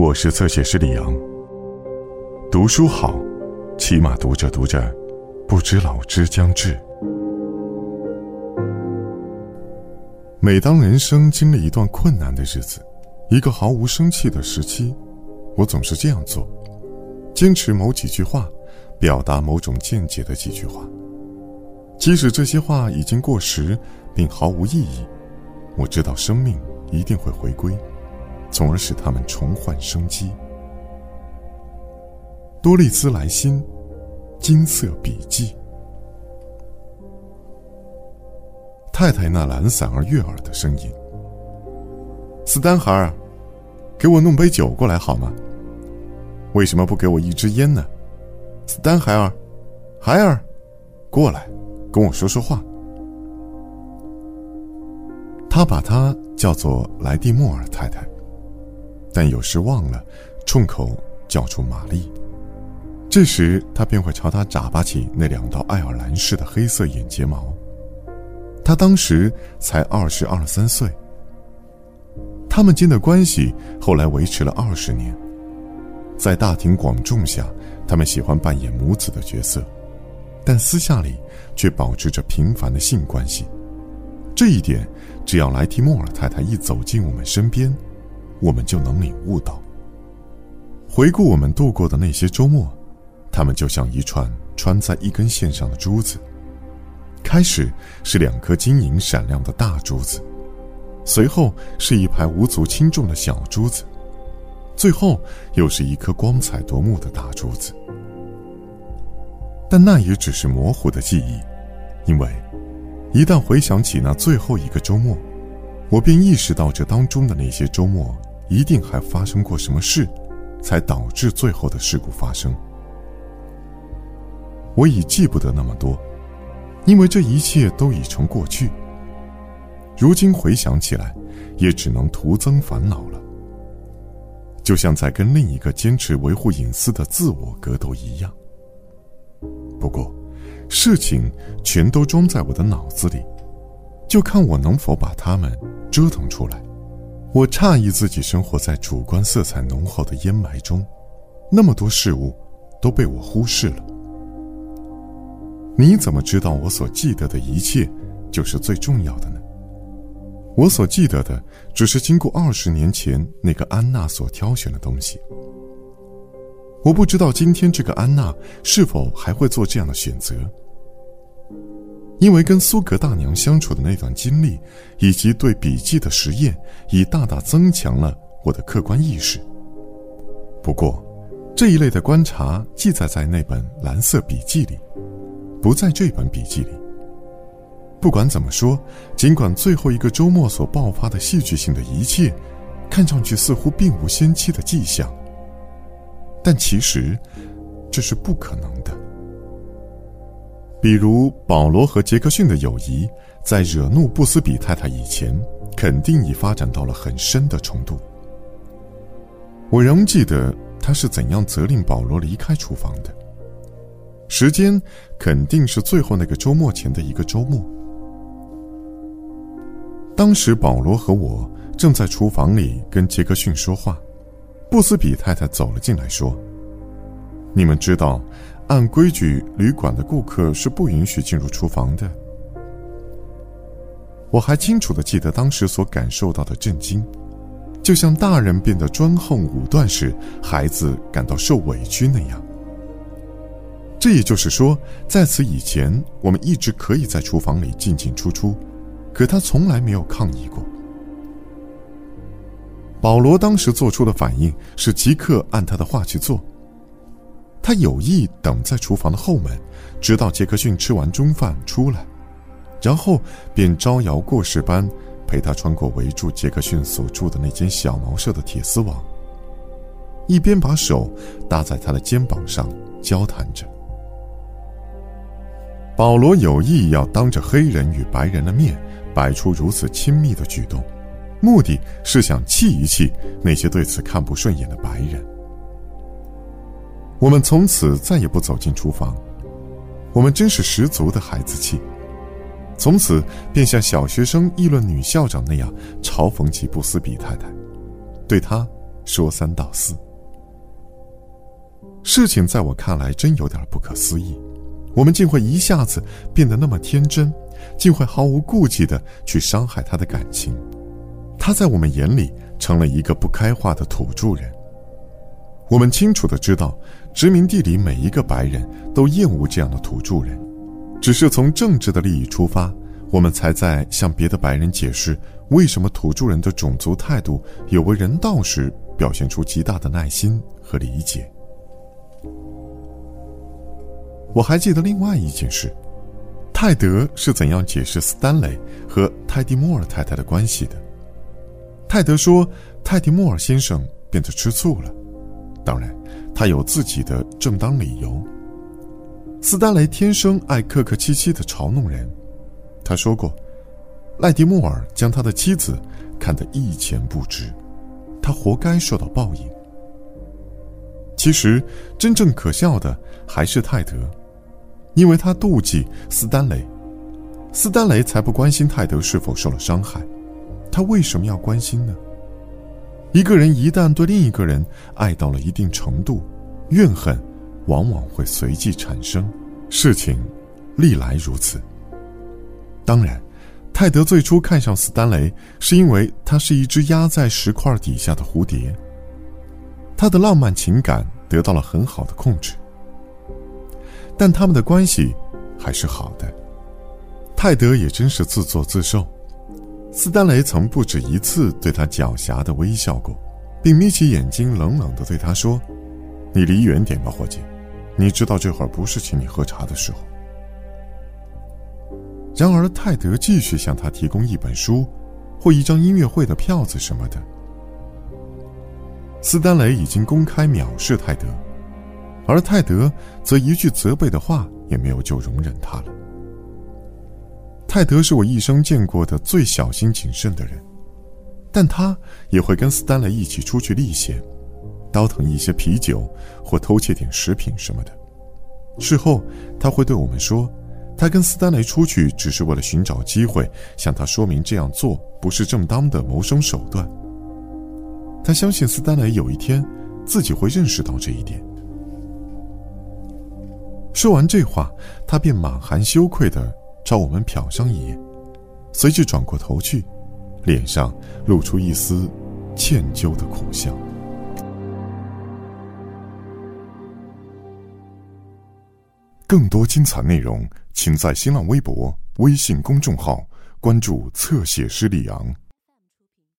我是侧写师李阳。读书好，起码读着读着，不知老之将至。每当人生经历一段困难的日子，一个毫无生气的时期，我总是这样做：坚持某几句话，表达某种见解的几句话。即使这些话已经过时，并毫无意义，我知道生命一定会回归。从而使他们重焕生机。多利兹莱辛，金色笔记。太太那懒散而悦耳的声音。斯丹海尔，给我弄杯酒过来好吗？为什么不给我一支烟呢？斯丹海尔，海尔，过来，跟我说说话。他把她叫做莱蒂莫尔太太。但有时忘了，冲口叫出玛丽。这时他便会朝他眨巴起那两道爱尔兰式的黑色眼睫毛。他当时才二十二三岁。他们间的关系后来维持了二十年。在大庭广众下，他们喜欢扮演母子的角色，但私下里却保持着平凡的性关系。这一点，只要莱提莫尔太太一走进我们身边。我们就能领悟到。回顾我们度过的那些周末，他们就像一串穿在一根线上的珠子。开始是两颗晶莹闪亮的大珠子，随后是一排无足轻重的小珠子，最后又是一颗光彩夺目的大珠子。但那也只是模糊的记忆，因为一旦回想起那最后一个周末，我便意识到这当中的那些周末。一定还发生过什么事，才导致最后的事故发生。我已记不得那么多，因为这一切都已成过去。如今回想起来，也只能徒增烦恼了。就像在跟另一个坚持维护隐私的自我格斗一样。不过，事情全都装在我的脑子里，就看我能否把它们折腾出来。我诧异自己生活在主观色彩浓厚的烟霾中，那么多事物都被我忽视了。你怎么知道我所记得的一切就是最重要的呢？我所记得的只是经过二十年前那个安娜所挑选的东西。我不知道今天这个安娜是否还会做这样的选择。因为跟苏格大娘相处的那段经历，以及对笔记的实验，已大大增强了我的客观意识。不过，这一类的观察记载在那本蓝色笔记里，不在这本笔记里。不管怎么说，尽管最后一个周末所爆发的戏剧性的一切，看上去似乎并无先期的迹象，但其实，这是不可能的。比如保罗和杰克逊的友谊，在惹怒布斯比太太以前，肯定已发展到了很深的程度。我仍记得他是怎样责令保罗离开厨房的。时间肯定是最后那个周末前的一个周末。当时保罗和我正在厨房里跟杰克逊说话，布斯比太太走了进来，说：“你们知道。”按规矩，旅馆的顾客是不允许进入厨房的。我还清楚的记得当时所感受到的震惊，就像大人变得专横武断时，孩子感到受委屈那样。这也就是说，在此以前，我们一直可以在厨房里进进出出，可他从来没有抗议过。保罗当时做出的反应是即刻按他的话去做。他有意等在厨房的后门，直到杰克逊吃完中饭出来，然后便招摇过市般陪他穿过围住杰克逊所住的那间小茅舍的铁丝网，一边把手搭在他的肩膀上交谈着。保罗有意要当着黑人与白人的面摆出如此亲密的举动，目的是想气一气那些对此看不顺眼的白人。我们从此再也不走进厨房，我们真是十足的孩子气。从此便像小学生议论女校长那样嘲讽起布斯比太太，对她说三道四。事情在我看来真有点不可思议，我们竟会一下子变得那么天真，竟会毫无顾忌的去伤害他的感情。他在我们眼里成了一个不开化的土著人。我们清楚的知道，殖民地里每一个白人都厌恶这样的土著人，只是从政治的利益出发，我们才在向别的白人解释为什么土著人的种族态度有违人道时，表现出极大的耐心和理解。我还记得另外一件事，泰德是怎样解释斯丹雷和泰迪莫尔太太的关系的。泰德说，泰迪莫尔先生变得吃醋了，当然，他有自己的正当理由。斯丹雷天生爱客客气气的嘲弄人，他说过，赖迪莫尔将他的妻子看得一钱不值，他活该受到报应。其实，真正可笑的还是泰德。因为他妒忌斯丹雷，斯丹雷才不关心泰德是否受了伤害，他为什么要关心呢？一个人一旦对另一个人爱到了一定程度，怨恨往往会随即产生。事情历来如此。当然，泰德最初看上斯丹雷，是因为他是一只压在石块底下的蝴蝶，他的浪漫情感得到了很好的控制。但他们的关系还是好的。泰德也真是自作自受。斯丹雷曾不止一次对他狡黠的微笑过，并眯起眼睛冷冷的对他说：“你离远点吧，伙计。你知道这会儿不是请你喝茶的时候。”然而，泰德继续向他提供一本书，或一张音乐会的票子什么的。斯丹雷已经公开藐视泰德。而泰德则一句责备的话也没有就容忍他了。泰德是我一生见过的最小心谨慎的人，但他也会跟斯丹雷一起出去历险，倒腾一些啤酒或偷窃点食品什么的。事后他会对我们说，他跟斯丹雷出去只是为了寻找机会向他说明这样做不是正当的谋生手段。他相信斯丹雷有一天自己会认识到这一点。说完这话，他便满含羞愧的朝我们瞟上一眼，随即转过头去，脸上露出一丝歉疚的苦笑。更多精彩内容，请在新浪微博、微信公众号关注“侧写师李昂”。